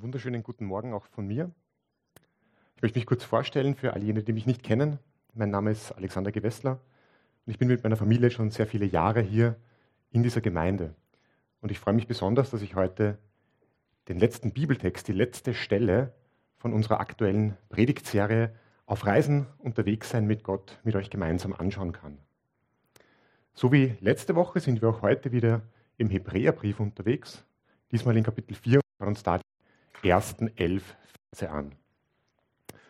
Wunderschönen guten Morgen auch von mir. Ich möchte mich kurz vorstellen für all jene, die mich nicht kennen. Mein Name ist Alexander Gewessler und ich bin mit meiner Familie schon sehr viele Jahre hier in dieser Gemeinde. Und ich freue mich besonders, dass ich heute den letzten Bibeltext, die letzte Stelle von unserer aktuellen Predigtserie auf Reisen unterwegs sein mit Gott mit euch gemeinsam anschauen kann. So wie letzte Woche sind wir auch heute wieder im Hebräerbrief unterwegs, diesmal in Kapitel 4 und uns da ersten elf Verse an.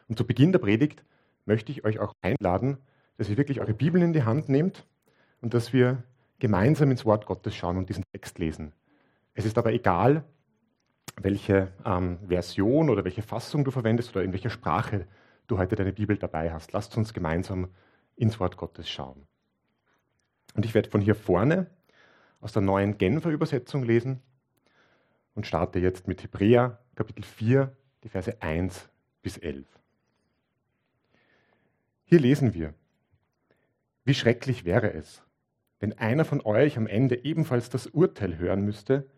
Und zu Beginn der Predigt möchte ich euch auch einladen, dass ihr wirklich eure Bibeln in die Hand nehmt und dass wir gemeinsam ins Wort Gottes schauen und diesen Text lesen. Es ist aber egal, welche ähm, Version oder welche Fassung du verwendest oder in welcher Sprache du heute deine Bibel dabei hast. Lasst uns gemeinsam ins Wort Gottes schauen. Und ich werde von hier vorne aus der neuen Genfer Übersetzung lesen und starte jetzt mit Hebräer Kapitel 4, die Verse 1 bis 11. Hier lesen wir, wie schrecklich wäre es, wenn einer von euch am Ende ebenfalls das Urteil hören müsste,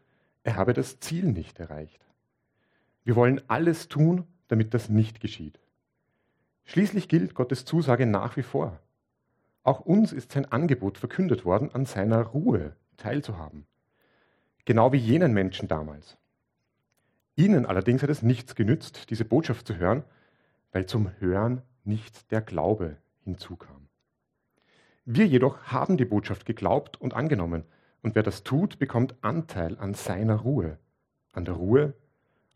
er habe das Ziel nicht erreicht. Wir wollen alles tun, damit das nicht geschieht. Schließlich gilt Gottes Zusage nach wie vor. Auch uns ist sein Angebot verkündet worden, an seiner Ruhe teilzuhaben. Genau wie jenen Menschen damals. Ihnen allerdings hat es nichts genützt, diese Botschaft zu hören, weil zum Hören nicht der Glaube hinzukam. Wir jedoch haben die Botschaft geglaubt und angenommen, und wer das tut, bekommt Anteil an seiner Ruhe, an der Ruhe,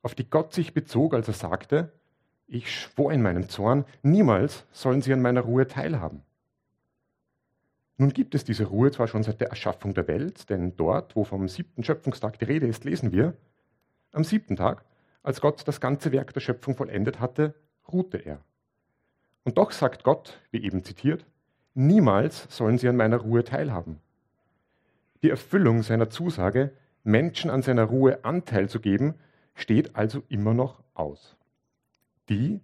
auf die Gott sich bezog, als er sagte, ich schwor in meinem Zorn, niemals sollen sie an meiner Ruhe teilhaben. Nun gibt es diese Ruhe zwar schon seit der Erschaffung der Welt, denn dort, wo vom siebten Schöpfungstag die Rede ist, lesen wir, am siebten Tag, als Gott das ganze Werk der Schöpfung vollendet hatte, ruhte er. Und doch sagt Gott, wie eben zitiert, niemals sollen sie an meiner Ruhe teilhaben. Die Erfüllung seiner Zusage, Menschen an seiner Ruhe Anteil zu geben, steht also immer noch aus. Die,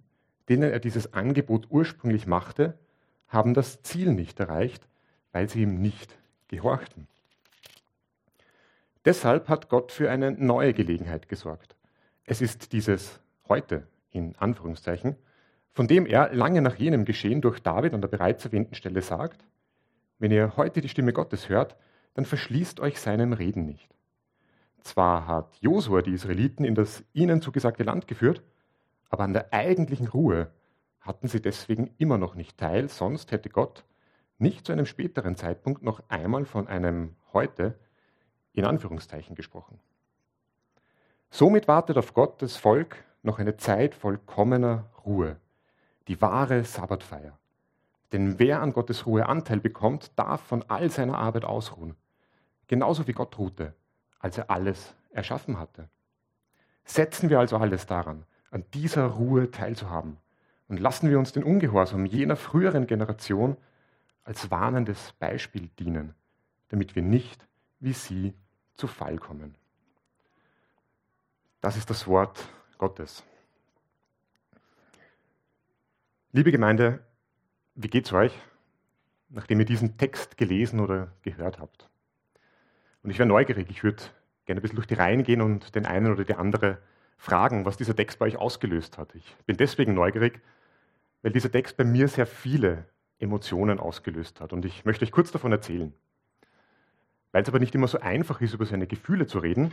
denen er dieses Angebot ursprünglich machte, haben das Ziel nicht erreicht, weil sie ihm nicht gehorchten. Deshalb hat Gott für eine neue Gelegenheit gesorgt. Es ist dieses heute in Anführungszeichen, von dem er lange nach jenem Geschehen durch David an der bereits erwähnten Stelle sagt, wenn ihr heute die Stimme Gottes hört, dann verschließt euch seinem Reden nicht. Zwar hat Josua die Israeliten in das ihnen zugesagte Land geführt, aber an der eigentlichen Ruhe hatten sie deswegen immer noch nicht teil, sonst hätte Gott nicht zu einem späteren Zeitpunkt noch einmal von einem heute in Anführungszeichen gesprochen. Somit wartet auf Gott das Volk noch eine Zeit vollkommener Ruhe, die wahre Sabbatfeier. Denn wer an Gottes Ruhe Anteil bekommt, darf von all seiner Arbeit ausruhen, genauso wie Gott ruhte, als er alles erschaffen hatte. Setzen wir also alles daran, an dieser Ruhe teilzuhaben und lassen wir uns den Ungehorsam jener früheren Generation als warnendes Beispiel dienen, damit wir nicht wie sie zu Fall kommen. Das ist das Wort Gottes. Liebe Gemeinde, wie geht's euch, nachdem ihr diesen Text gelesen oder gehört habt? Und ich wäre neugierig, ich würde gerne ein bisschen durch die Reihen gehen und den einen oder die andere fragen, was dieser Text bei euch ausgelöst hat. Ich bin deswegen neugierig, weil dieser Text bei mir sehr viele Emotionen ausgelöst hat. Und ich möchte euch kurz davon erzählen. Weil es aber nicht immer so einfach ist, über seine Gefühle zu reden,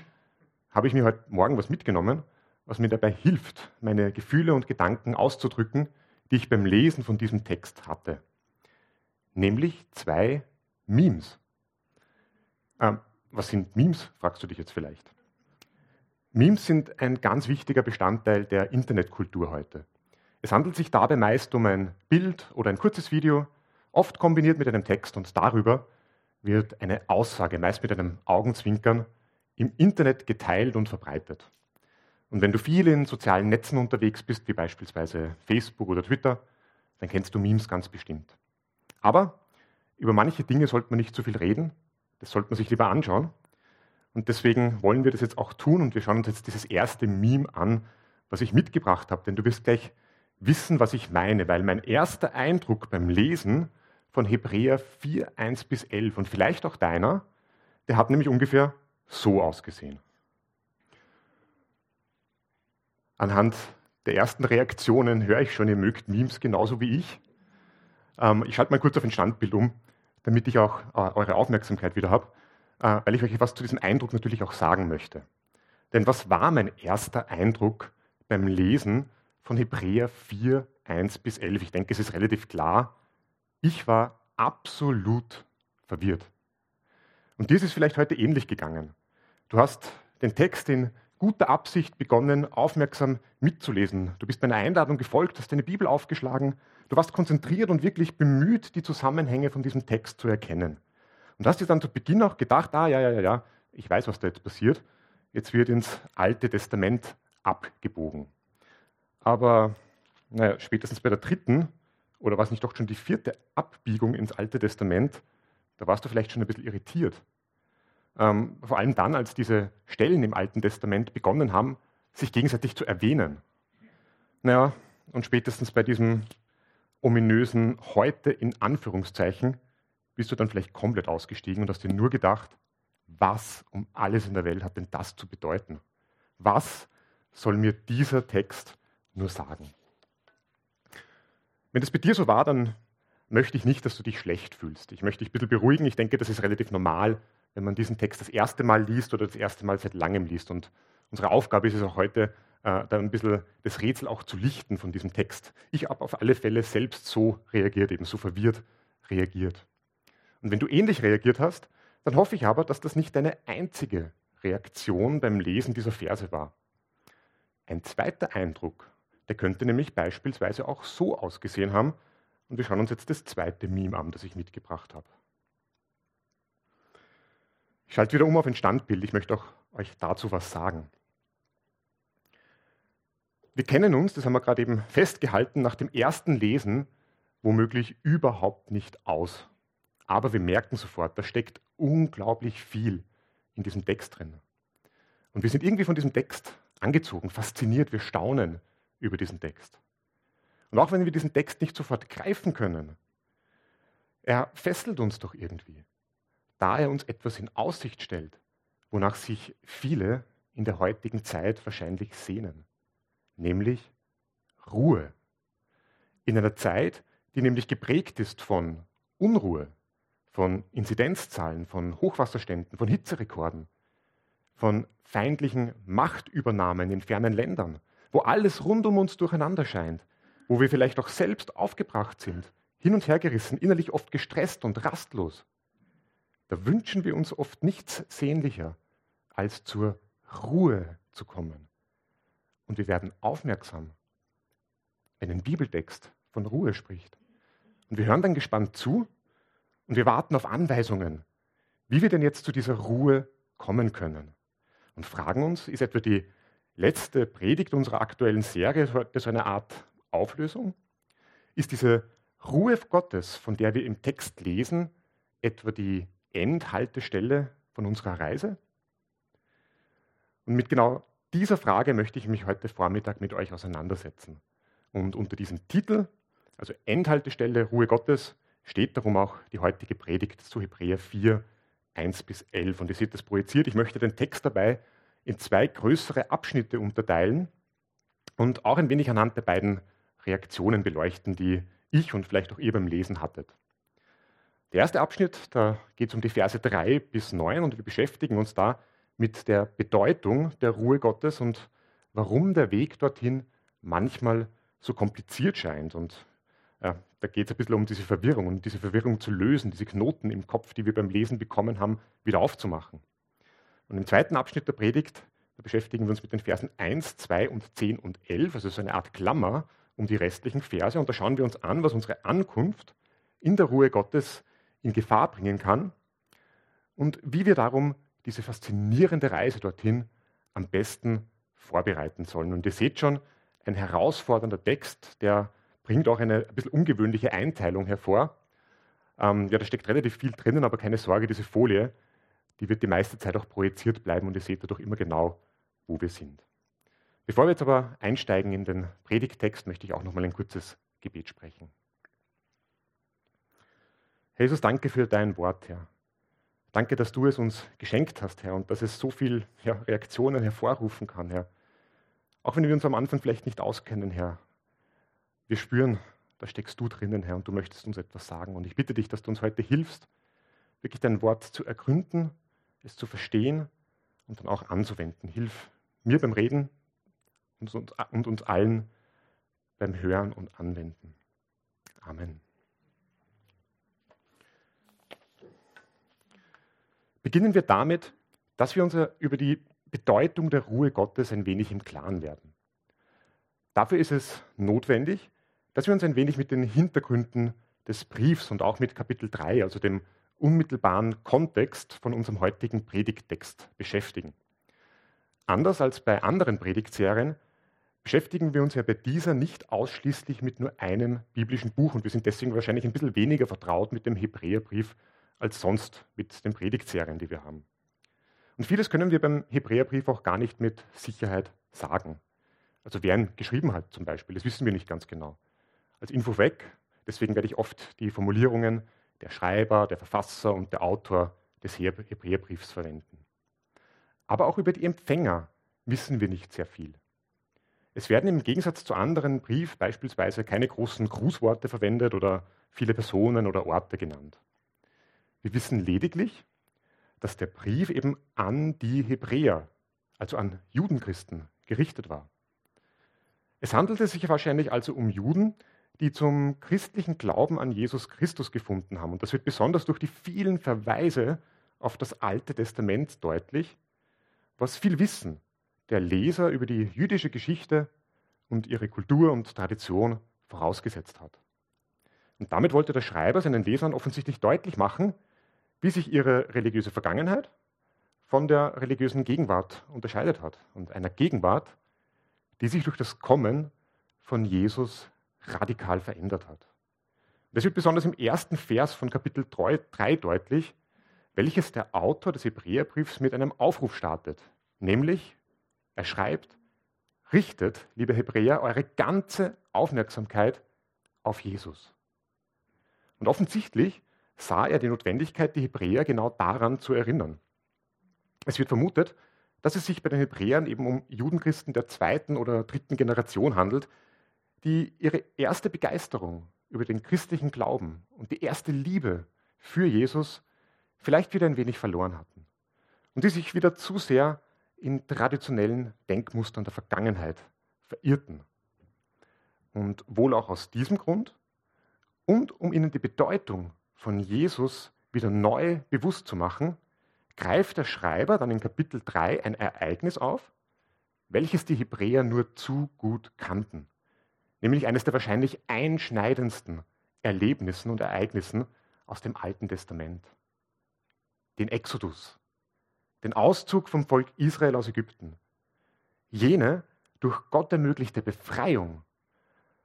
habe ich mir heute Morgen was mitgenommen, was mir dabei hilft, meine Gefühle und Gedanken auszudrücken, die ich beim Lesen von diesem Text hatte. Nämlich zwei Memes. Ähm, was sind Memes, fragst du dich jetzt vielleicht. Memes sind ein ganz wichtiger Bestandteil der Internetkultur heute. Es handelt sich dabei meist um ein Bild oder ein kurzes Video, oft kombiniert mit einem Text und darüber wird eine Aussage, meist mit einem Augenzwinkern, im Internet geteilt und verbreitet. Und wenn du viel in sozialen Netzen unterwegs bist, wie beispielsweise Facebook oder Twitter, dann kennst du Memes ganz bestimmt. Aber über manche Dinge sollte man nicht zu viel reden, das sollte man sich lieber anschauen. Und deswegen wollen wir das jetzt auch tun und wir schauen uns jetzt dieses erste Meme an, was ich mitgebracht habe, denn du wirst gleich wissen, was ich meine, weil mein erster Eindruck beim Lesen von Hebräer 4, 1 bis 11 und vielleicht auch deiner, der hat nämlich ungefähr so ausgesehen. Anhand der ersten Reaktionen höre ich schon, ihr mögt Memes genauso wie ich. Ähm, ich schalte mal kurz auf ein Standbild um, damit ich auch äh, eure Aufmerksamkeit wieder habe, äh, weil ich euch etwas zu diesem Eindruck natürlich auch sagen möchte. Denn was war mein erster Eindruck beim Lesen von Hebräer 4, 1 bis 11? Ich denke, es ist relativ klar. Ich war absolut verwirrt. Und dir ist es vielleicht heute ähnlich gegangen. Du hast den Text in guter Absicht begonnen, aufmerksam mitzulesen. Du bist meiner Einladung gefolgt, hast deine Bibel aufgeschlagen. Du warst konzentriert und wirklich bemüht, die Zusammenhänge von diesem Text zu erkennen. Und hast dir dann zu Beginn auch gedacht, ah ja, ja, ja, ja, ich weiß, was da jetzt passiert. Jetzt wird ins Alte Testament abgebogen. Aber naja, spätestens bei der dritten oder was nicht doch schon die vierte Abbiegung ins Alte Testament, da warst du vielleicht schon ein bisschen irritiert. Ähm, vor allem dann, als diese Stellen im Alten Testament begonnen haben, sich gegenseitig zu erwähnen. Naja, und spätestens bei diesem ominösen heute in Anführungszeichen bist du dann vielleicht komplett ausgestiegen und hast dir nur gedacht, was um alles in der Welt hat denn das zu bedeuten? Was soll mir dieser Text nur sagen? Wenn das bei dir so war, dann möchte ich nicht, dass du dich schlecht fühlst. Ich möchte dich ein bisschen beruhigen. Ich denke, das ist relativ normal, wenn man diesen Text das erste Mal liest oder das erste Mal seit langem liest. Und unsere Aufgabe ist es auch heute, äh, da ein bisschen das Rätsel auch zu lichten von diesem Text. Ich habe auf alle Fälle selbst so reagiert, eben so verwirrt reagiert. Und wenn du ähnlich reagiert hast, dann hoffe ich aber, dass das nicht deine einzige Reaktion beim Lesen dieser Verse war. Ein zweiter Eindruck, der könnte nämlich beispielsweise auch so ausgesehen haben, und wir schauen uns jetzt das zweite Meme an, das ich mitgebracht habe. Ich schalte wieder um auf ein Standbild. Ich möchte auch euch dazu was sagen. Wir kennen uns, das haben wir gerade eben festgehalten, nach dem ersten Lesen womöglich überhaupt nicht aus. Aber wir merken sofort, da steckt unglaublich viel in diesem Text drin. Und wir sind irgendwie von diesem Text angezogen, fasziniert, wir staunen über diesen Text. Und auch wenn wir diesen Text nicht sofort greifen können, er fesselt uns doch irgendwie, da er uns etwas in Aussicht stellt, wonach sich viele in der heutigen Zeit wahrscheinlich sehnen, nämlich Ruhe. In einer Zeit, die nämlich geprägt ist von Unruhe, von Inzidenzzahlen, von Hochwasserständen, von Hitzerekorden, von feindlichen Machtübernahmen in fernen Ländern, wo alles rund um uns durcheinander scheint, wo wir vielleicht auch selbst aufgebracht sind, hin und her gerissen, innerlich oft gestresst und rastlos. Da wünschen wir uns oft nichts sehnlicher, als zur Ruhe zu kommen. Und wir werden aufmerksam, wenn ein Bibeltext von Ruhe spricht. Und wir hören dann gespannt zu und wir warten auf Anweisungen, wie wir denn jetzt zu dieser Ruhe kommen können. Und fragen uns, ist etwa die letzte Predigt unserer aktuellen Serie so eine Art Auflösung? Ist diese Ruhe Gottes, von der wir im Text lesen, etwa die Endhaltestelle von unserer Reise? Und mit genau dieser Frage möchte ich mich heute Vormittag mit euch auseinandersetzen. Und unter diesem Titel, also Endhaltestelle, Ruhe Gottes, steht darum auch die heutige Predigt zu Hebräer 4, 1 bis 11. Und ihr seht das projiziert. Ich möchte den Text dabei in zwei größere Abschnitte unterteilen und auch ein wenig anhand der beiden Reaktionen beleuchten, die ich und vielleicht auch ihr beim Lesen hattet. Der erste Abschnitt, da geht es um die Verse 3 bis 9 und wir beschäftigen uns da mit der Bedeutung der Ruhe Gottes und warum der Weg dorthin manchmal so kompliziert scheint. Und ja, da geht es ein bisschen um diese Verwirrung und diese Verwirrung zu lösen, diese Knoten im Kopf, die wir beim Lesen bekommen haben, wieder aufzumachen. Und im zweiten Abschnitt der Predigt, beschäftigen wir uns mit den Versen 1, 2 und 10 und 11, also so eine Art Klammer um die restlichen Verse. Und da schauen wir uns an, was unsere Ankunft in der Ruhe Gottes in Gefahr bringen kann und wie wir darum diese faszinierende Reise dorthin am besten vorbereiten sollen. Und ihr seht schon, ein herausfordernder Text, der bringt auch eine ein bisschen ungewöhnliche Einteilung hervor. Ähm, ja, da steckt relativ viel drinnen, aber keine Sorge, diese Folie, die wird die meiste Zeit auch projiziert bleiben und ihr seht dadurch immer genau, wo wir sind. Bevor wir jetzt aber einsteigen in den Predigtext, möchte ich auch noch mal ein kurzes Gebet sprechen. Jesus, danke für dein Wort, Herr. Danke, dass du es uns geschenkt hast, Herr, und dass es so viele ja, Reaktionen hervorrufen kann, Herr. Auch wenn wir uns am Anfang vielleicht nicht auskennen, Herr. Wir spüren, da steckst du drinnen, Herr, und du möchtest uns etwas sagen. Und ich bitte dich, dass du uns heute hilfst, wirklich dein Wort zu ergründen, es zu verstehen und dann auch anzuwenden. Hilf mir beim Reden und uns, und uns allen beim Hören und Anwenden. Amen. Beginnen wir damit, dass wir uns über die Bedeutung der Ruhe Gottes ein wenig im Klaren werden. Dafür ist es notwendig, dass wir uns ein wenig mit den Hintergründen des Briefs und auch mit Kapitel 3, also dem unmittelbaren Kontext von unserem heutigen Predigttext beschäftigen. Anders als bei anderen Predigtserien beschäftigen wir uns ja bei dieser nicht ausschließlich mit nur einem biblischen Buch und wir sind deswegen wahrscheinlich ein bisschen weniger vertraut mit dem Hebräerbrief als sonst mit den Predigtserien, die wir haben. Und vieles können wir beim Hebräerbrief auch gar nicht mit Sicherheit sagen. Also wer ihn geschrieben hat zum Beispiel, das wissen wir nicht ganz genau. Als Info weg, deswegen werde ich oft die Formulierungen der Schreiber, der Verfasser und der Autor des Hebräerbriefs verwenden. Aber auch über die Empfänger wissen wir nicht sehr viel. Es werden im Gegensatz zu anderen Brief beispielsweise keine großen Grußworte verwendet oder viele Personen oder Orte genannt. Wir wissen lediglich, dass der Brief eben an die Hebräer, also an Judenchristen, gerichtet war. Es handelte sich wahrscheinlich also um Juden, die zum christlichen Glauben an Jesus Christus gefunden haben. Und das wird besonders durch die vielen Verweise auf das Alte Testament deutlich, was viel Wissen der Leser über die jüdische Geschichte und ihre Kultur und Tradition vorausgesetzt hat. Und damit wollte der Schreiber seinen Lesern offensichtlich deutlich machen, wie sich ihre religiöse Vergangenheit von der religiösen Gegenwart unterscheidet hat. Und einer Gegenwart, die sich durch das Kommen von Jesus radikal verändert hat. Das wird besonders im ersten Vers von Kapitel 3 deutlich, welches der Autor des Hebräerbriefs mit einem Aufruf startet, nämlich er schreibt, richtet, liebe Hebräer, eure ganze Aufmerksamkeit auf Jesus. Und offensichtlich sah er die Notwendigkeit, die Hebräer genau daran zu erinnern. Es wird vermutet, dass es sich bei den Hebräern eben um Judenchristen der zweiten oder dritten Generation handelt, die ihre erste Begeisterung über den christlichen Glauben und die erste Liebe für Jesus vielleicht wieder ein wenig verloren hatten und die sich wieder zu sehr in traditionellen Denkmustern der Vergangenheit verirrten. Und wohl auch aus diesem Grund und um ihnen die Bedeutung von Jesus wieder neu bewusst zu machen, greift der Schreiber dann in Kapitel 3 ein Ereignis auf, welches die Hebräer nur zu gut kannten, nämlich eines der wahrscheinlich einschneidendsten Erlebnissen und Ereignissen aus dem Alten Testament. Den Exodus, den Auszug vom Volk Israel aus Ägypten. Jene durch Gott ermöglichte Befreiung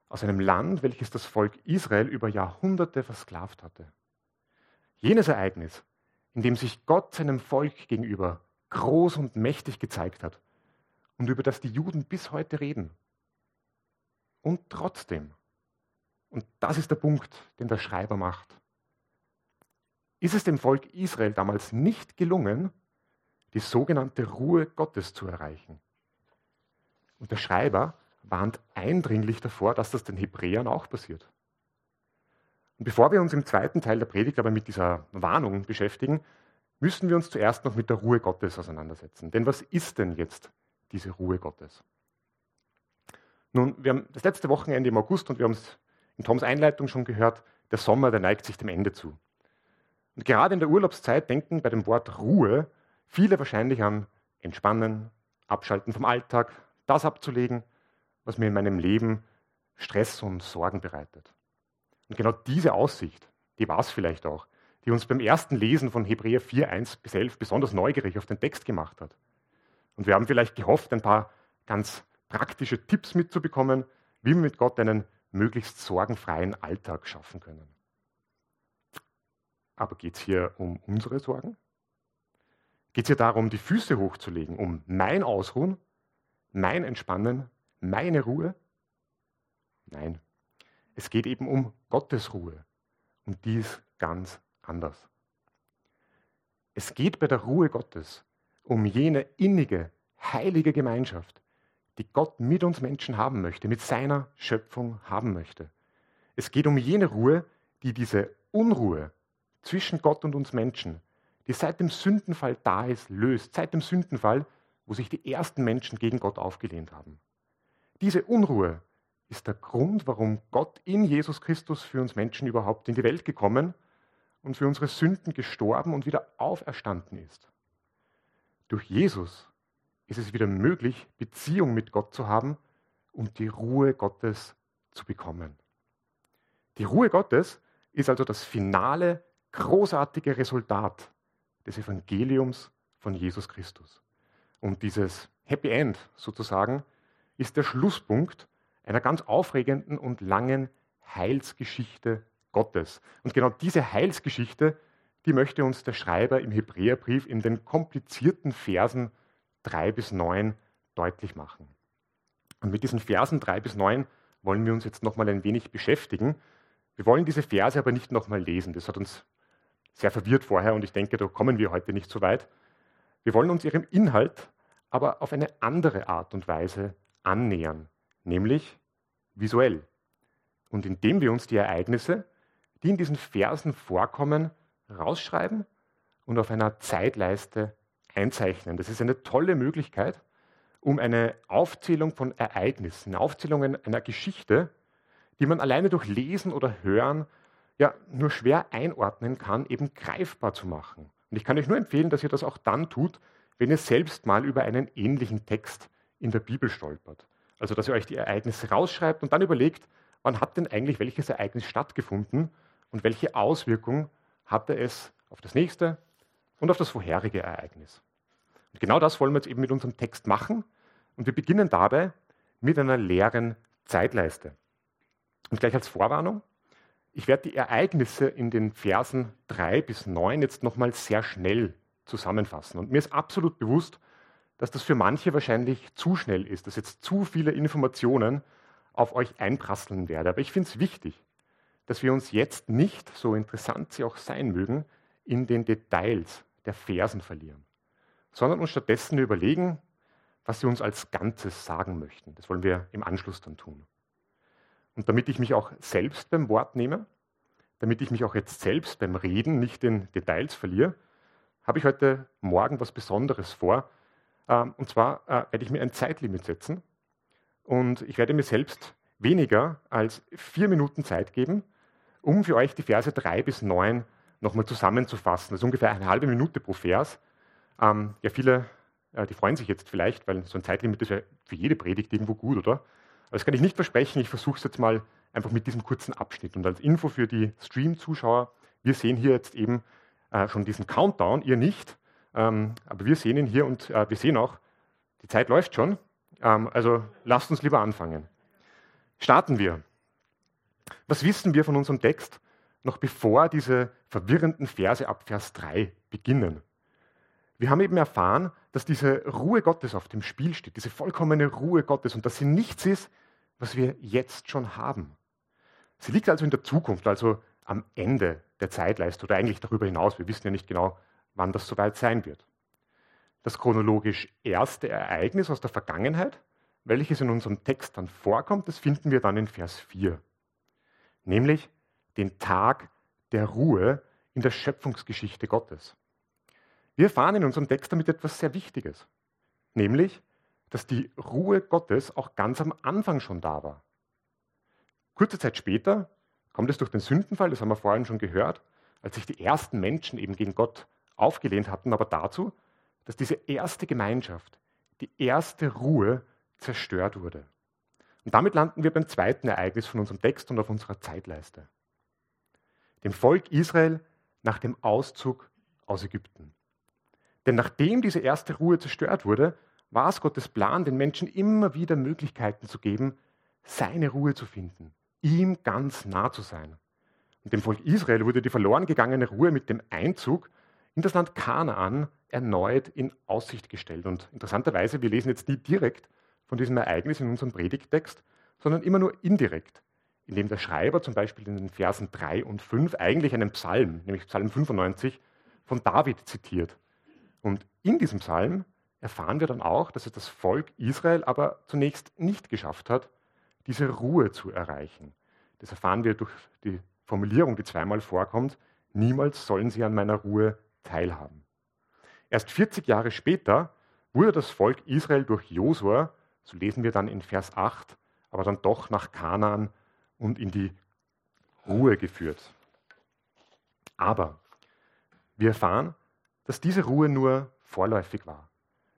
aus einem Land, welches das Volk Israel über Jahrhunderte versklavt hatte. Jenes Ereignis, in dem sich Gott seinem Volk gegenüber groß und mächtig gezeigt hat und über das die Juden bis heute reden. Und trotzdem, und das ist der Punkt, den der Schreiber macht, ist es dem Volk Israel damals nicht gelungen, die sogenannte Ruhe Gottes zu erreichen. Und der Schreiber warnt eindringlich davor, dass das den Hebräern auch passiert. Und bevor wir uns im zweiten Teil der Predigt aber mit dieser Warnung beschäftigen, müssen wir uns zuerst noch mit der Ruhe Gottes auseinandersetzen. Denn was ist denn jetzt diese Ruhe Gottes? Nun, wir haben das letzte Wochenende im August und wir haben es in Toms Einleitung schon gehört, der Sommer, der neigt sich dem Ende zu. Und gerade in der Urlaubszeit denken bei dem Wort Ruhe Viele wahrscheinlich an Entspannen, Abschalten vom Alltag, das abzulegen, was mir in meinem Leben Stress und Sorgen bereitet. Und genau diese Aussicht, die war es vielleicht auch, die uns beim ersten Lesen von Hebräer 4, 1 bis 11 besonders neugierig auf den Text gemacht hat. Und wir haben vielleicht gehofft, ein paar ganz praktische Tipps mitzubekommen, wie wir mit Gott einen möglichst sorgenfreien Alltag schaffen können. Aber geht es hier um unsere Sorgen? Geht es hier darum, die Füße hochzulegen, um mein Ausruhen, mein Entspannen, meine Ruhe? Nein, es geht eben um Gottes Ruhe und die ist ganz anders. Es geht bei der Ruhe Gottes um jene innige, heilige Gemeinschaft, die Gott mit uns Menschen haben möchte, mit seiner Schöpfung haben möchte. Es geht um jene Ruhe, die diese Unruhe zwischen Gott und uns Menschen, die seit dem Sündenfall da ist, löst. Seit dem Sündenfall, wo sich die ersten Menschen gegen Gott aufgelehnt haben. Diese Unruhe ist der Grund, warum Gott in Jesus Christus für uns Menschen überhaupt in die Welt gekommen und für unsere Sünden gestorben und wieder auferstanden ist. Durch Jesus ist es wieder möglich, Beziehung mit Gott zu haben und die Ruhe Gottes zu bekommen. Die Ruhe Gottes ist also das finale, großartige Resultat des Evangeliums von Jesus Christus. Und dieses Happy End sozusagen ist der Schlusspunkt einer ganz aufregenden und langen Heilsgeschichte Gottes. Und genau diese Heilsgeschichte, die möchte uns der Schreiber im Hebräerbrief in den komplizierten Versen 3 bis 9 deutlich machen. Und mit diesen Versen 3 bis 9 wollen wir uns jetzt nochmal ein wenig beschäftigen. Wir wollen diese Verse aber nicht nochmal lesen. Das hat uns sehr verwirrt vorher und ich denke, da kommen wir heute nicht so weit. Wir wollen uns ihrem Inhalt aber auf eine andere Art und Weise annähern, nämlich visuell. Und indem wir uns die Ereignisse, die in diesen Versen vorkommen, rausschreiben und auf einer Zeitleiste einzeichnen. Das ist eine tolle Möglichkeit, um eine Aufzählung von Ereignissen, eine Aufzählung einer Geschichte, die man alleine durch Lesen oder Hören ja nur schwer einordnen kann, eben greifbar zu machen. Und ich kann euch nur empfehlen, dass ihr das auch dann tut, wenn ihr selbst mal über einen ähnlichen Text in der Bibel stolpert. Also, dass ihr euch die Ereignisse rausschreibt und dann überlegt, wann hat denn eigentlich welches Ereignis stattgefunden und welche Auswirkung hatte es auf das nächste und auf das vorherige Ereignis. Und genau das wollen wir jetzt eben mit unserem Text machen. Und wir beginnen dabei mit einer leeren Zeitleiste. Und gleich als Vorwarnung, ich werde die Ereignisse in den Versen 3 bis 9 jetzt nochmal sehr schnell zusammenfassen. Und mir ist absolut bewusst, dass das für manche wahrscheinlich zu schnell ist, dass jetzt zu viele Informationen auf euch einprasseln werden. Aber ich finde es wichtig, dass wir uns jetzt nicht, so interessant sie auch sein mögen, in den Details der Versen verlieren, sondern uns stattdessen überlegen, was sie uns als Ganzes sagen möchten. Das wollen wir im Anschluss dann tun. Und damit ich mich auch selbst beim Wort nehme, damit ich mich auch jetzt selbst beim Reden nicht in Details verliere, habe ich heute Morgen was Besonderes vor. Ähm, und zwar äh, werde ich mir ein Zeitlimit setzen und ich werde mir selbst weniger als vier Minuten Zeit geben, um für euch die Verse drei bis neun nochmal zusammenzufassen. Das ist ungefähr eine halbe Minute pro Vers. Ähm, ja, viele, äh, die freuen sich jetzt vielleicht, weil so ein Zeitlimit ist ja für jede Predigt irgendwo gut, oder? Aber das kann ich nicht versprechen. Ich versuche es jetzt mal einfach mit diesem kurzen Abschnitt. Und als Info für die Stream-Zuschauer, wir sehen hier jetzt eben äh, schon diesen Countdown, ihr nicht, ähm, aber wir sehen ihn hier und äh, wir sehen auch, die Zeit läuft schon. Ähm, also lasst uns lieber anfangen. Starten wir. Was wissen wir von unserem Text, noch bevor diese verwirrenden Verse ab Vers 3 beginnen? Wir haben eben erfahren, dass diese Ruhe Gottes auf dem Spiel steht, diese vollkommene Ruhe Gottes und dass sie nichts ist, was wir jetzt schon haben. Sie liegt also in der Zukunft, also am Ende der Zeitleiste oder eigentlich darüber hinaus. Wir wissen ja nicht genau, wann das soweit sein wird. Das chronologisch erste Ereignis aus der Vergangenheit, welches in unserem Text dann vorkommt, das finden wir dann in Vers 4. Nämlich den Tag der Ruhe in der Schöpfungsgeschichte Gottes. Wir erfahren in unserem Text damit etwas sehr Wichtiges, nämlich, dass die Ruhe Gottes auch ganz am Anfang schon da war. Kurze Zeit später kommt es durch den Sündenfall, das haben wir vorhin schon gehört, als sich die ersten Menschen eben gegen Gott aufgelehnt hatten, aber dazu, dass diese erste Gemeinschaft, die erste Ruhe zerstört wurde. Und damit landen wir beim zweiten Ereignis von unserem Text und auf unserer Zeitleiste. Dem Volk Israel nach dem Auszug aus Ägypten. Denn nachdem diese erste Ruhe zerstört wurde, war es Gottes Plan, den Menschen immer wieder Möglichkeiten zu geben, seine Ruhe zu finden, ihm ganz nah zu sein. Und dem Volk Israel wurde die verloren gegangene Ruhe mit dem Einzug in das Land Kanaan erneut in Aussicht gestellt. Und interessanterweise, wir lesen jetzt nie direkt von diesem Ereignis in unserem Predigttext, sondern immer nur indirekt, indem der Schreiber zum Beispiel in den Versen 3 und 5 eigentlich einen Psalm, nämlich Psalm 95, von David zitiert. Und in diesem Psalm erfahren wir dann auch, dass es das Volk Israel aber zunächst nicht geschafft hat, diese Ruhe zu erreichen. Das erfahren wir durch die Formulierung, die zweimal vorkommt, niemals sollen sie an meiner Ruhe teilhaben. Erst 40 Jahre später wurde das Volk Israel durch Josua, so lesen wir dann in Vers 8, aber dann doch nach Kanaan und in die Ruhe geführt. Aber wir erfahren, dass diese Ruhe nur vorläufig war.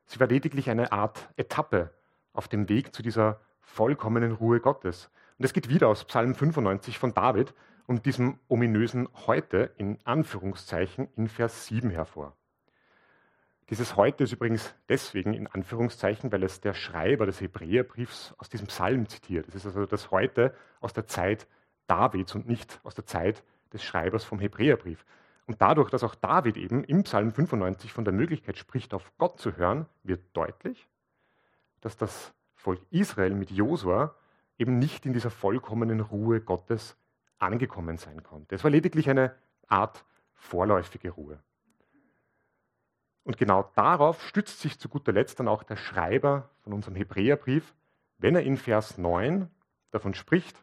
Sie war lediglich eine Art Etappe auf dem Weg zu dieser vollkommenen Ruhe Gottes. Und es geht wieder aus Psalm 95 von David und diesem ominösen Heute in Anführungszeichen in Vers 7 hervor. Dieses Heute ist übrigens deswegen in Anführungszeichen, weil es der Schreiber des Hebräerbriefs aus diesem Psalm zitiert. Es ist also das Heute aus der Zeit Davids und nicht aus der Zeit des Schreibers vom Hebräerbrief. Und dadurch, dass auch David eben im Psalm 95 von der Möglichkeit spricht, auf Gott zu hören, wird deutlich, dass das Volk Israel mit Josua eben nicht in dieser vollkommenen Ruhe Gottes angekommen sein konnte. Es war lediglich eine Art vorläufige Ruhe. Und genau darauf stützt sich zu guter Letzt dann auch der Schreiber von unserem Hebräerbrief, wenn er in Vers 9 davon spricht,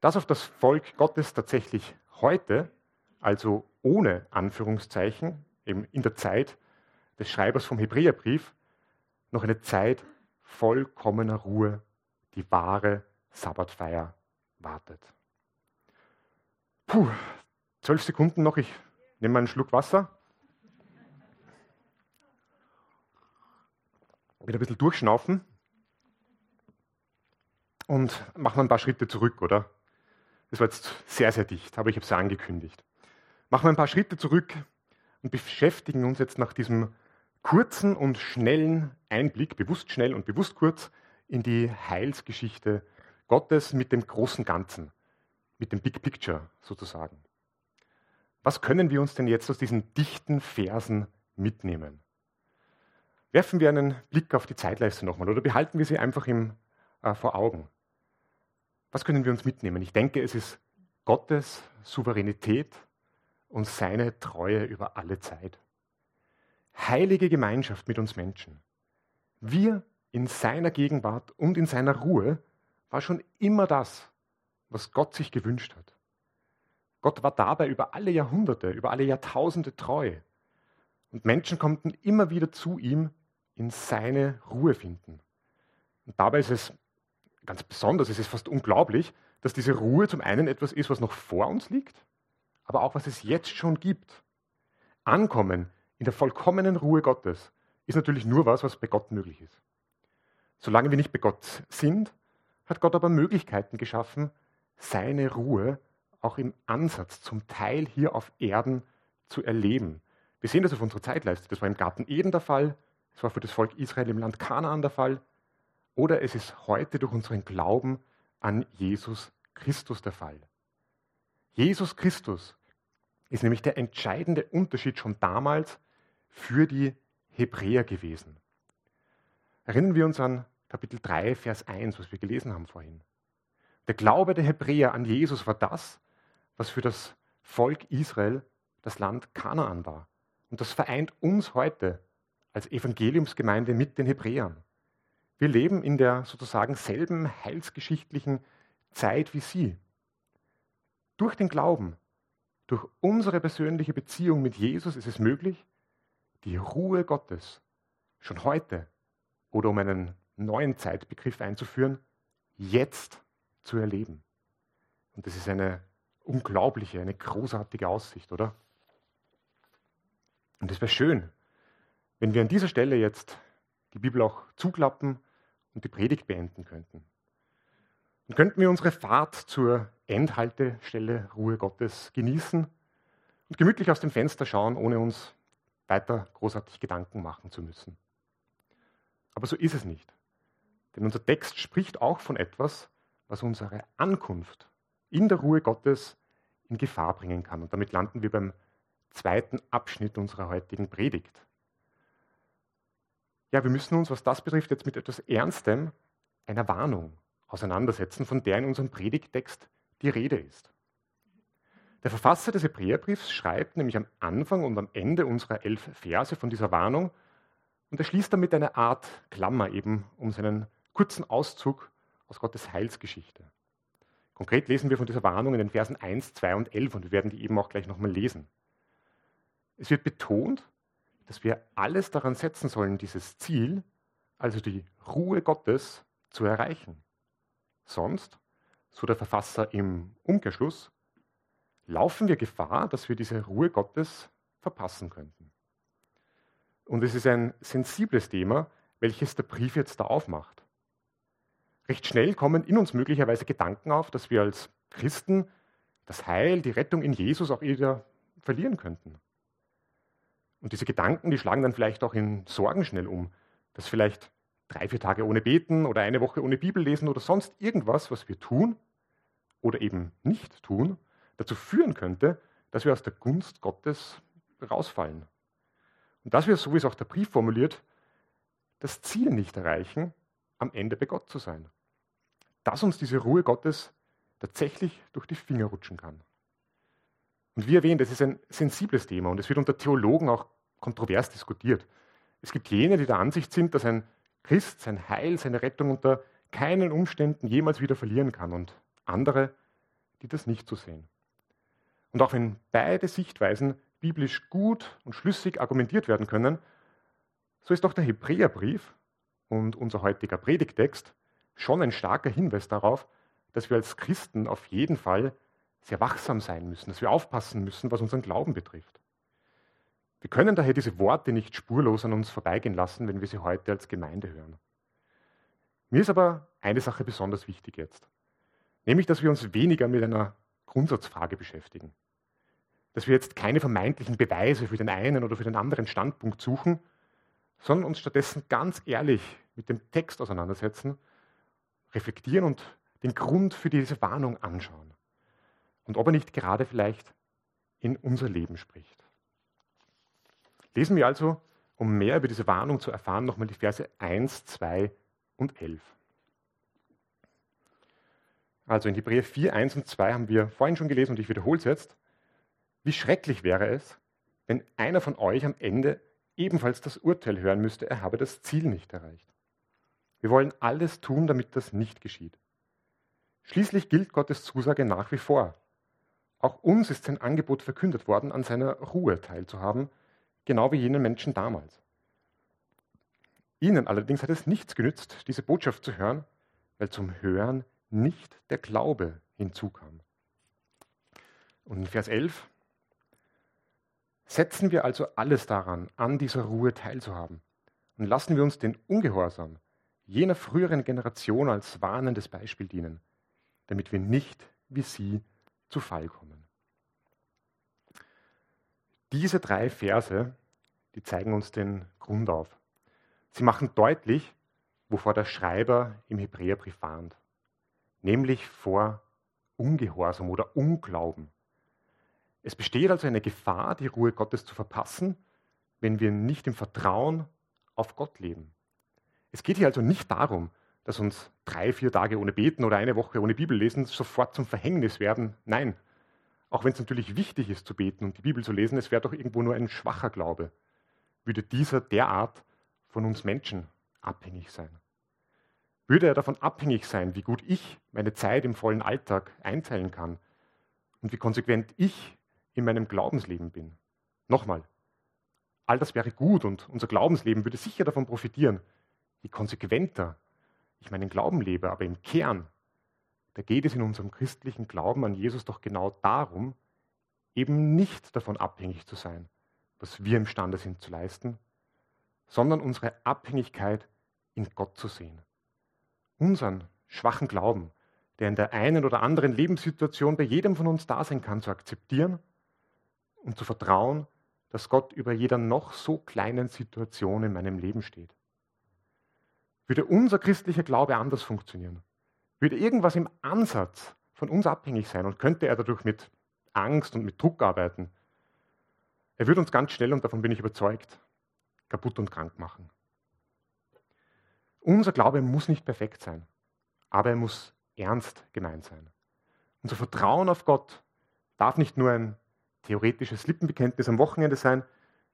dass auf das Volk Gottes tatsächlich heute, also ohne Anführungszeichen, eben in der Zeit des Schreibers vom Hebräerbrief, noch eine Zeit vollkommener Ruhe, die wahre Sabbatfeier wartet. Puh, zwölf Sekunden noch, ich nehme einen Schluck Wasser. Wieder ein bisschen durchschnaufen und machen wir ein paar Schritte zurück, oder? Das war jetzt sehr, sehr dicht, aber ich habe es ja angekündigt. Machen wir ein paar Schritte zurück und beschäftigen uns jetzt nach diesem kurzen und schnellen Einblick, bewusst schnell und bewusst kurz, in die Heilsgeschichte Gottes mit dem großen Ganzen, mit dem Big Picture sozusagen. Was können wir uns denn jetzt aus diesen dichten Versen mitnehmen? Werfen wir einen Blick auf die Zeitleiste nochmal oder behalten wir sie einfach im, äh, vor Augen. Was können wir uns mitnehmen? Ich denke, es ist Gottes Souveränität und seine Treue über alle Zeit. Heilige Gemeinschaft mit uns Menschen. Wir in seiner Gegenwart und in seiner Ruhe war schon immer das, was Gott sich gewünscht hat. Gott war dabei über alle Jahrhunderte, über alle Jahrtausende treu. Und Menschen konnten immer wieder zu ihm in seine Ruhe finden. Und dabei ist es ganz besonders, es ist fast unglaublich, dass diese Ruhe zum einen etwas ist, was noch vor uns liegt, aber auch was es jetzt schon gibt. Ankommen in der vollkommenen Ruhe Gottes ist natürlich nur was, was bei Gott möglich ist. Solange wir nicht bei Gott sind, hat Gott aber Möglichkeiten geschaffen, seine Ruhe auch im Ansatz zum Teil hier auf Erden zu erleben. Wir sehen das auf unserer Zeitleiste. Das war im Garten Eden der Fall, das war für das Volk Israel im Land Kanaan der Fall, oder es ist heute durch unseren Glauben an Jesus Christus der Fall. Jesus Christus ist nämlich der entscheidende Unterschied schon damals für die Hebräer gewesen. Erinnern wir uns an Kapitel 3, Vers 1, was wir gelesen haben vorhin. Der Glaube der Hebräer an Jesus war das, was für das Volk Israel das Land Kanaan war. Und das vereint uns heute als Evangeliumsgemeinde mit den Hebräern. Wir leben in der sozusagen selben heilsgeschichtlichen Zeit wie Sie. Durch den Glauben, durch unsere persönliche Beziehung mit Jesus ist es möglich, die Ruhe Gottes schon heute oder um einen neuen Zeitbegriff einzuführen, jetzt zu erleben. Und das ist eine unglaubliche, eine großartige Aussicht, oder? Und es wäre schön, wenn wir an dieser Stelle jetzt die Bibel auch zuklappen und die Predigt beenden könnten. Und könnten wir unsere Fahrt zur Endhaltestelle Ruhe Gottes genießen und gemütlich aus dem Fenster schauen, ohne uns weiter großartig Gedanken machen zu müssen. Aber so ist es nicht. Denn unser Text spricht auch von etwas, was unsere Ankunft in der Ruhe Gottes in Gefahr bringen kann. Und damit landen wir beim zweiten Abschnitt unserer heutigen Predigt ja, wir müssen uns, was das betrifft, jetzt mit etwas Ernstem, einer Warnung auseinandersetzen, von der in unserem Predigtext die Rede ist. Der Verfasser des Hebräerbriefs schreibt nämlich am Anfang und am Ende unserer elf Verse von dieser Warnung Und er schließt damit eine Art Klammer eben um seinen kurzen Auszug aus Gottes Heilsgeschichte. Konkret lesen wir von dieser Warnung in den Versen 1, 2 und 11 und wir werden die eben auch gleich nochmal lesen. Es wird betont, dass wir alles daran setzen sollen, dieses Ziel, also die Ruhe Gottes, zu erreichen. Sonst, so der Verfasser im Umkehrschluss, laufen wir Gefahr, dass wir diese Ruhe Gottes verpassen könnten. Und es ist ein sensibles Thema, welches der Brief jetzt da aufmacht. Recht schnell kommen in uns möglicherweise Gedanken auf, dass wir als Christen das Heil, die Rettung in Jesus auch wieder verlieren könnten. Und diese Gedanken, die schlagen dann vielleicht auch in Sorgen schnell um, dass vielleicht drei, vier Tage ohne Beten oder eine Woche ohne Bibel lesen oder sonst irgendwas, was wir tun oder eben nicht tun, dazu führen könnte, dass wir aus der Gunst Gottes rausfallen. Und dass wir, so wie es auch der Brief formuliert, das Ziel nicht erreichen, am Ende bei Gott zu sein. Dass uns diese Ruhe Gottes tatsächlich durch die Finger rutschen kann. Und wie erwähnt, es ist ein sensibles Thema und es wird unter Theologen auch kontrovers diskutiert. Es gibt jene, die der Ansicht sind, dass ein Christ sein Heil, seine Rettung unter keinen Umständen jemals wieder verlieren kann und andere, die das nicht so sehen. Und auch wenn beide Sichtweisen biblisch gut und schlüssig argumentiert werden können, so ist doch der Hebräerbrief und unser heutiger Predigtext schon ein starker Hinweis darauf, dass wir als Christen auf jeden Fall sehr wachsam sein müssen, dass wir aufpassen müssen, was unseren Glauben betrifft. Wir können daher diese Worte nicht spurlos an uns vorbeigehen lassen, wenn wir sie heute als Gemeinde hören. Mir ist aber eine Sache besonders wichtig jetzt, nämlich dass wir uns weniger mit einer Grundsatzfrage beschäftigen. Dass wir jetzt keine vermeintlichen Beweise für den einen oder für den anderen Standpunkt suchen, sondern uns stattdessen ganz ehrlich mit dem Text auseinandersetzen, reflektieren und den Grund für diese Warnung anschauen und ob er nicht gerade vielleicht in unser Leben spricht. Lesen wir also, um mehr über diese Warnung zu erfahren, nochmal die Verse 1, 2 und 11. Also in Hebräer 4, 1 und 2 haben wir vorhin schon gelesen und ich wiederhole es jetzt. Wie schrecklich wäre es, wenn einer von euch am Ende ebenfalls das Urteil hören müsste, er habe das Ziel nicht erreicht. Wir wollen alles tun, damit das nicht geschieht. Schließlich gilt Gottes Zusage nach wie vor. Auch uns ist sein Angebot verkündet worden, an seiner Ruhe teilzuhaben, genau wie jenen Menschen damals. Ihnen allerdings hat es nichts genützt, diese Botschaft zu hören, weil zum Hören nicht der Glaube hinzukam. Und in Vers 11 setzen wir also alles daran, an dieser Ruhe teilzuhaben und lassen wir uns den Ungehorsam jener früheren Generation als warnendes Beispiel dienen, damit wir nicht wie sie zu Fall kommen. Diese drei Verse, die zeigen uns den Grund auf. Sie machen deutlich, wovor der Schreiber im Hebräerbrief warnt, nämlich vor Ungehorsam oder Unglauben. Es besteht also eine Gefahr, die Ruhe Gottes zu verpassen, wenn wir nicht im Vertrauen auf Gott leben. Es geht hier also nicht darum, dass uns drei, vier Tage ohne Beten oder eine Woche ohne Bibel lesen sofort zum Verhängnis werden. Nein, auch wenn es natürlich wichtig ist zu beten und die Bibel zu lesen, es wäre doch irgendwo nur ein schwacher Glaube, würde dieser derart von uns Menschen abhängig sein. Würde er davon abhängig sein, wie gut ich meine Zeit im vollen Alltag einteilen kann und wie konsequent ich in meinem Glaubensleben bin. Nochmal, all das wäre gut und unser Glaubensleben würde sicher davon profitieren, je konsequenter ich meinen Glauben lebe, aber im Kern, da geht es in unserem christlichen Glauben an Jesus doch genau darum, eben nicht davon abhängig zu sein, was wir imstande sind zu leisten, sondern unsere Abhängigkeit in Gott zu sehen. Unseren schwachen Glauben, der in der einen oder anderen Lebenssituation bei jedem von uns da sein kann, zu akzeptieren und zu vertrauen, dass Gott über jeder noch so kleinen Situation in meinem Leben steht. Würde unser christlicher Glaube anders funktionieren? Würde irgendwas im Ansatz von uns abhängig sein und könnte er dadurch mit Angst und mit Druck arbeiten? Er würde uns ganz schnell, und davon bin ich überzeugt, kaputt und krank machen. Unser Glaube muss nicht perfekt sein, aber er muss ernst gemeint sein. Unser Vertrauen auf Gott darf nicht nur ein theoretisches Lippenbekenntnis am Wochenende sein,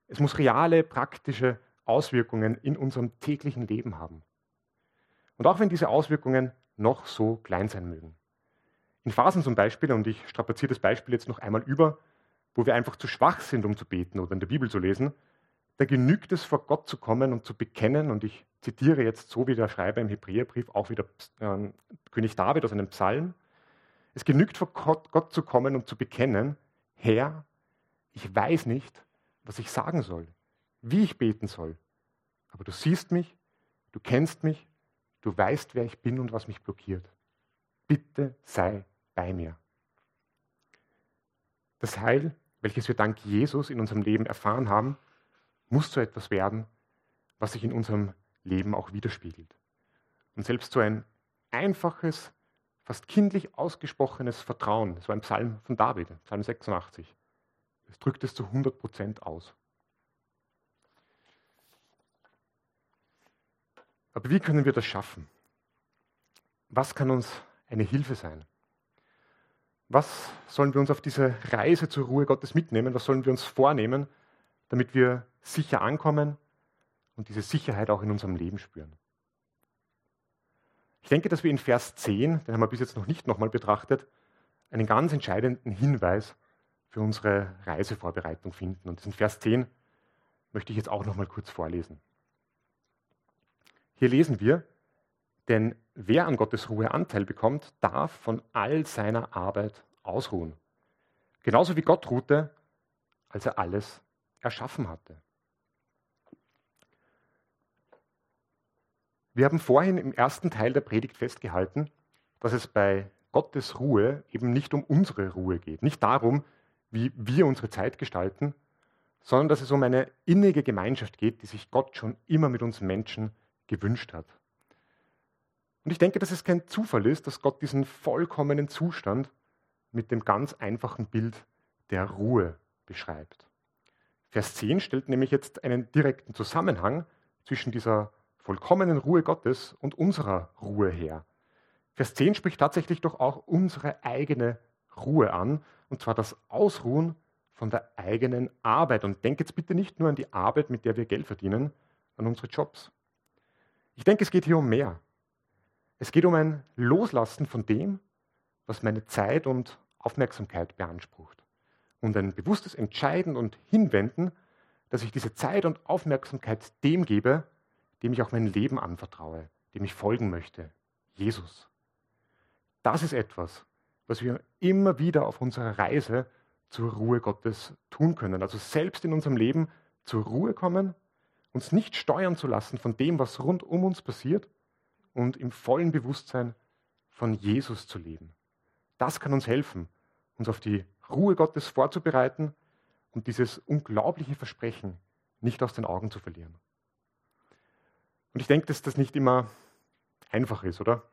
es muss reale, praktische Auswirkungen in unserem täglichen Leben haben. Und auch wenn diese Auswirkungen noch so klein sein mögen. In Phasen zum Beispiel, und ich strapaziere das Beispiel jetzt noch einmal über, wo wir einfach zu schwach sind, um zu beten oder in der Bibel zu lesen, da genügt es, vor Gott zu kommen und zu bekennen, und ich zitiere jetzt so wie der Schreiber im Hebräerbrief, auch wieder äh, König David aus einem Psalm, es genügt, vor Gott, Gott zu kommen und zu bekennen, Herr, ich weiß nicht, was ich sagen soll, wie ich beten soll, aber du siehst mich, du kennst mich, du weißt, wer ich bin und was mich blockiert. Bitte sei bei mir. Das Heil, welches wir dank Jesus in unserem Leben erfahren haben, muss so etwas werden, was sich in unserem Leben auch widerspiegelt. Und selbst so ein einfaches, fast kindlich ausgesprochenes Vertrauen, das war ein Psalm von David, Psalm 86, das drückt es zu 100 Prozent aus. Aber wie können wir das schaffen? Was kann uns eine Hilfe sein? Was sollen wir uns auf diese Reise zur Ruhe Gottes mitnehmen? Was sollen wir uns vornehmen, damit wir sicher ankommen und diese Sicherheit auch in unserem Leben spüren? Ich denke, dass wir in Vers 10, den haben wir bis jetzt noch nicht nochmal betrachtet, einen ganz entscheidenden Hinweis für unsere Reisevorbereitung finden. Und diesen Vers 10 möchte ich jetzt auch nochmal kurz vorlesen. Hier lesen wir, denn wer an Gottes Ruhe Anteil bekommt, darf von all seiner Arbeit ausruhen. Genauso wie Gott ruhte, als er alles erschaffen hatte. Wir haben vorhin im ersten Teil der Predigt festgehalten, dass es bei Gottes Ruhe eben nicht um unsere Ruhe geht, nicht darum, wie wir unsere Zeit gestalten, sondern dass es um eine innige Gemeinschaft geht, die sich Gott schon immer mit uns Menschen gewünscht hat. Und ich denke, dass es kein Zufall ist, dass Gott diesen vollkommenen Zustand mit dem ganz einfachen Bild der Ruhe beschreibt. Vers 10 stellt nämlich jetzt einen direkten Zusammenhang zwischen dieser vollkommenen Ruhe Gottes und unserer Ruhe her. Vers 10 spricht tatsächlich doch auch unsere eigene Ruhe an, und zwar das Ausruhen von der eigenen Arbeit. Und denkt jetzt bitte nicht nur an die Arbeit, mit der wir Geld verdienen, an unsere Jobs. Ich denke, es geht hier um mehr. Es geht um ein Loslassen von dem, was meine Zeit und Aufmerksamkeit beansprucht. Und ein bewusstes Entscheiden und Hinwenden, dass ich diese Zeit und Aufmerksamkeit dem gebe, dem ich auch mein Leben anvertraue, dem ich folgen möchte, Jesus. Das ist etwas, was wir immer wieder auf unserer Reise zur Ruhe Gottes tun können. Also selbst in unserem Leben zur Ruhe kommen uns nicht steuern zu lassen von dem, was rund um uns passiert und im vollen Bewusstsein von Jesus zu leben. Das kann uns helfen, uns auf die Ruhe Gottes vorzubereiten und dieses unglaubliche Versprechen nicht aus den Augen zu verlieren. Und ich denke, dass das nicht immer einfach ist, oder?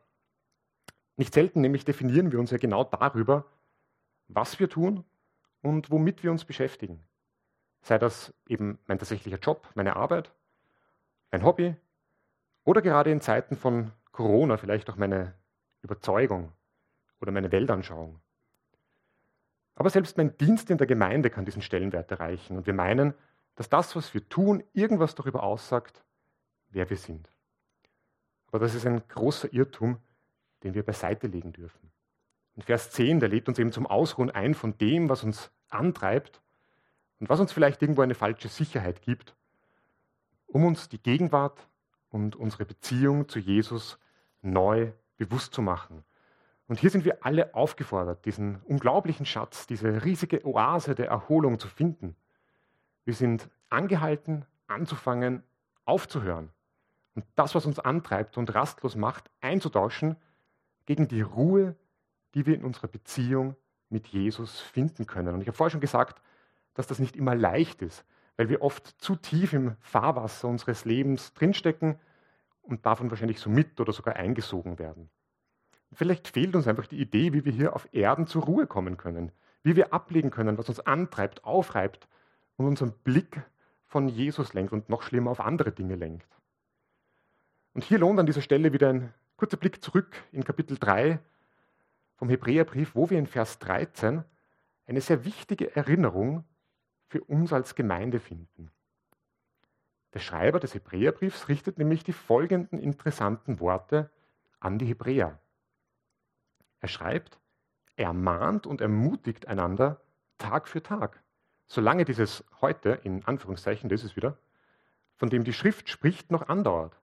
Nicht selten nämlich definieren wir uns ja genau darüber, was wir tun und womit wir uns beschäftigen. Sei das eben mein tatsächlicher Job, meine Arbeit, mein Hobby oder gerade in Zeiten von Corona vielleicht auch meine Überzeugung oder meine Weltanschauung. Aber selbst mein Dienst in der Gemeinde kann diesen Stellenwert erreichen und wir meinen, dass das, was wir tun, irgendwas darüber aussagt, wer wir sind. Aber das ist ein großer Irrtum, den wir beiseite legen dürfen. In Vers 10, der lädt uns eben zum Ausruhen ein von dem, was uns antreibt und was uns vielleicht irgendwo eine falsche Sicherheit gibt, um uns die Gegenwart und unsere Beziehung zu Jesus neu bewusst zu machen. Und hier sind wir alle aufgefordert, diesen unglaublichen Schatz, diese riesige Oase der Erholung zu finden. Wir sind angehalten, anzufangen, aufzuhören und das, was uns antreibt und rastlos macht, einzutauschen gegen die Ruhe, die wir in unserer Beziehung mit Jesus finden können. Und ich habe vorher schon gesagt, dass das nicht immer leicht ist, weil wir oft zu tief im Fahrwasser unseres Lebens drinstecken und davon wahrscheinlich so mit oder sogar eingesogen werden. Vielleicht fehlt uns einfach die Idee, wie wir hier auf Erden zur Ruhe kommen können, wie wir ablegen können, was uns antreibt, aufreibt und unseren Blick von Jesus lenkt und noch schlimmer auf andere Dinge lenkt. Und hier lohnt an dieser Stelle wieder ein kurzer Blick zurück in Kapitel 3 vom Hebräerbrief, wo wir in Vers 13 eine sehr wichtige Erinnerung für uns als Gemeinde finden. Der Schreiber des Hebräerbriefs richtet nämlich die folgenden interessanten Worte an die Hebräer. Er schreibt, er mahnt und ermutigt einander Tag für Tag, solange dieses heute, in Anführungszeichen, das ist wieder, von dem die Schrift spricht, noch andauert,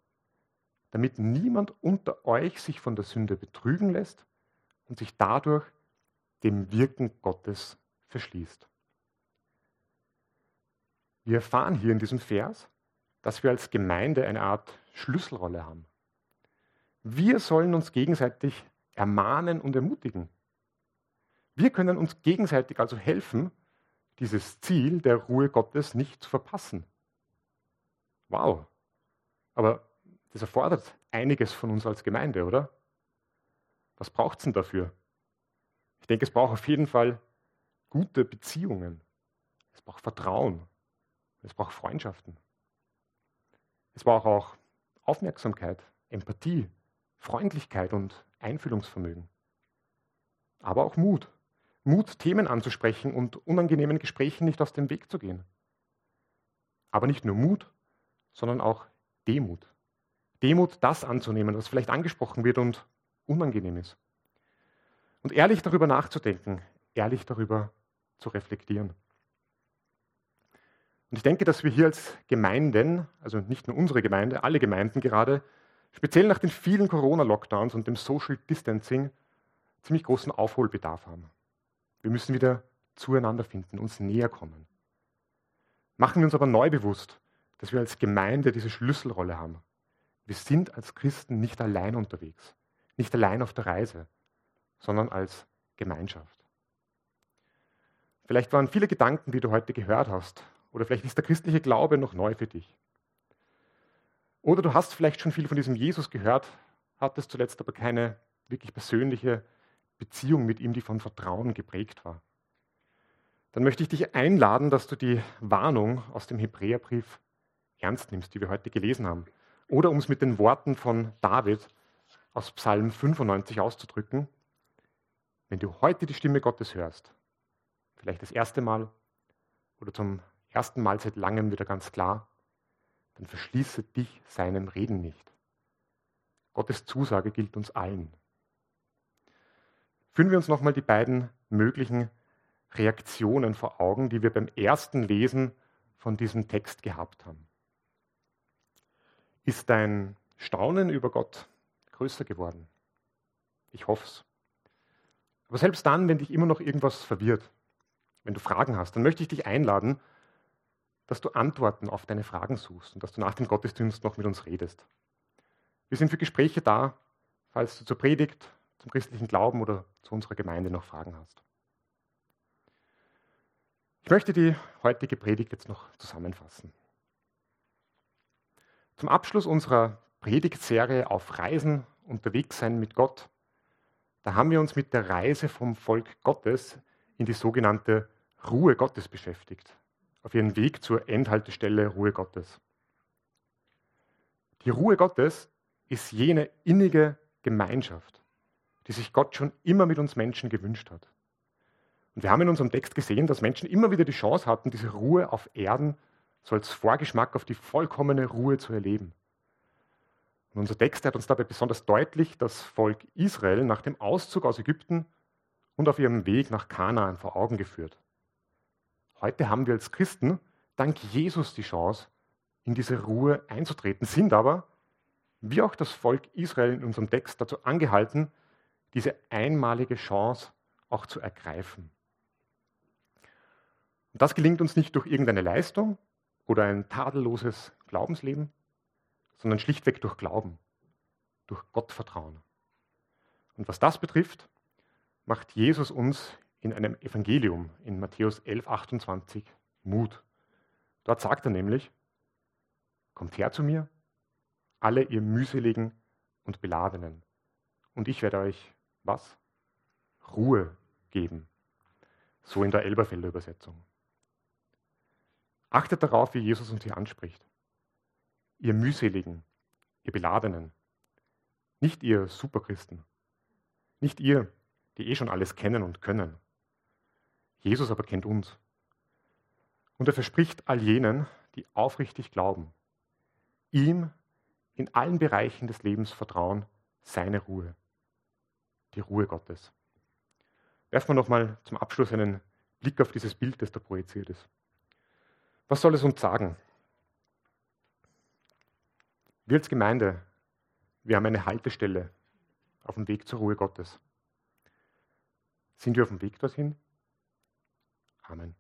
damit niemand unter euch sich von der Sünde betrügen lässt und sich dadurch dem Wirken Gottes verschließt. Wir erfahren hier in diesem Vers, dass wir als Gemeinde eine Art Schlüsselrolle haben. Wir sollen uns gegenseitig ermahnen und ermutigen. Wir können uns gegenseitig also helfen, dieses Ziel der Ruhe Gottes nicht zu verpassen. Wow. Aber das erfordert einiges von uns als Gemeinde, oder? Was braucht es denn dafür? Ich denke, es braucht auf jeden Fall gute Beziehungen. Es braucht Vertrauen. Es braucht Freundschaften. Es braucht auch Aufmerksamkeit, Empathie, Freundlichkeit und Einfühlungsvermögen. Aber auch Mut. Mut, Themen anzusprechen und unangenehmen Gesprächen nicht aus dem Weg zu gehen. Aber nicht nur Mut, sondern auch Demut. Demut, das anzunehmen, was vielleicht angesprochen wird und unangenehm ist. Und ehrlich darüber nachzudenken, ehrlich darüber zu reflektieren. Und ich denke, dass wir hier als Gemeinden, also nicht nur unsere Gemeinde, alle Gemeinden gerade, speziell nach den vielen Corona-Lockdowns und dem Social Distancing, ziemlich großen Aufholbedarf haben. Wir müssen wieder zueinander finden, uns näher kommen. Machen wir uns aber neu bewusst, dass wir als Gemeinde diese Schlüsselrolle haben. Wir sind als Christen nicht allein unterwegs, nicht allein auf der Reise, sondern als Gemeinschaft. Vielleicht waren viele Gedanken, die du heute gehört hast, oder vielleicht ist der christliche Glaube noch neu für dich. Oder du hast vielleicht schon viel von diesem Jesus gehört, hattest zuletzt aber keine wirklich persönliche Beziehung mit ihm, die von Vertrauen geprägt war. Dann möchte ich dich einladen, dass du die Warnung aus dem Hebräerbrief ernst nimmst, die wir heute gelesen haben. Oder um es mit den Worten von David aus Psalm 95 auszudrücken, wenn du heute die Stimme Gottes hörst, vielleicht das erste Mal oder zum ersten Mal seit langem wieder ganz klar, dann verschließe dich seinem Reden nicht. Gottes Zusage gilt uns allen. Führen wir uns nochmal die beiden möglichen Reaktionen vor Augen, die wir beim ersten Lesen von diesem Text gehabt haben. Ist dein Staunen über Gott größer geworden? Ich hoffe es. Aber selbst dann, wenn dich immer noch irgendwas verwirrt, wenn du Fragen hast, dann möchte ich dich einladen, dass du Antworten auf deine Fragen suchst und dass du nach dem Gottesdienst noch mit uns redest. Wir sind für Gespräche da, falls du zur Predigt, zum christlichen Glauben oder zu unserer Gemeinde noch Fragen hast. Ich möchte die heutige Predigt jetzt noch zusammenfassen. Zum Abschluss unserer Predigtserie auf Reisen, unterwegs sein mit Gott, da haben wir uns mit der Reise vom Volk Gottes in die sogenannte Ruhe Gottes beschäftigt auf ihren Weg zur Endhaltestelle Ruhe Gottes. Die Ruhe Gottes ist jene innige Gemeinschaft, die sich Gott schon immer mit uns Menschen gewünscht hat. Und wir haben in unserem Text gesehen, dass Menschen immer wieder die Chance hatten, diese Ruhe auf Erden so als Vorgeschmack auf die vollkommene Ruhe zu erleben. Und unser Text hat uns dabei besonders deutlich das Volk Israel nach dem Auszug aus Ägypten und auf ihrem Weg nach Kanaan vor Augen geführt. Heute haben wir als Christen dank Jesus die Chance, in diese Ruhe einzutreten, sind aber, wie auch das Volk Israel in unserem Text, dazu angehalten, diese einmalige Chance auch zu ergreifen. Und das gelingt uns nicht durch irgendeine Leistung oder ein tadelloses Glaubensleben, sondern schlichtweg durch Glauben, durch Gottvertrauen. Und was das betrifft, macht Jesus uns in einem Evangelium in Matthäus 11, 28 Mut. Dort sagt er nämlich, kommt her zu mir, alle ihr mühseligen und beladenen, und ich werde euch was? Ruhe geben. So in der Elberfelder Übersetzung. Achtet darauf, wie Jesus uns hier anspricht. Ihr mühseligen, ihr beladenen, nicht ihr Superchristen, nicht ihr, die eh schon alles kennen und können, Jesus aber kennt uns. Und er verspricht all jenen, die aufrichtig glauben, ihm in allen Bereichen des Lebens vertrauen, seine Ruhe, die Ruhe Gottes. Werfen wir nochmal zum Abschluss einen Blick auf dieses Bild, das da projiziert ist. Was soll es uns sagen? Wir als Gemeinde, wir haben eine Haltestelle auf dem Weg zur Ruhe Gottes. Sind wir auf dem Weg dorthin? Amen.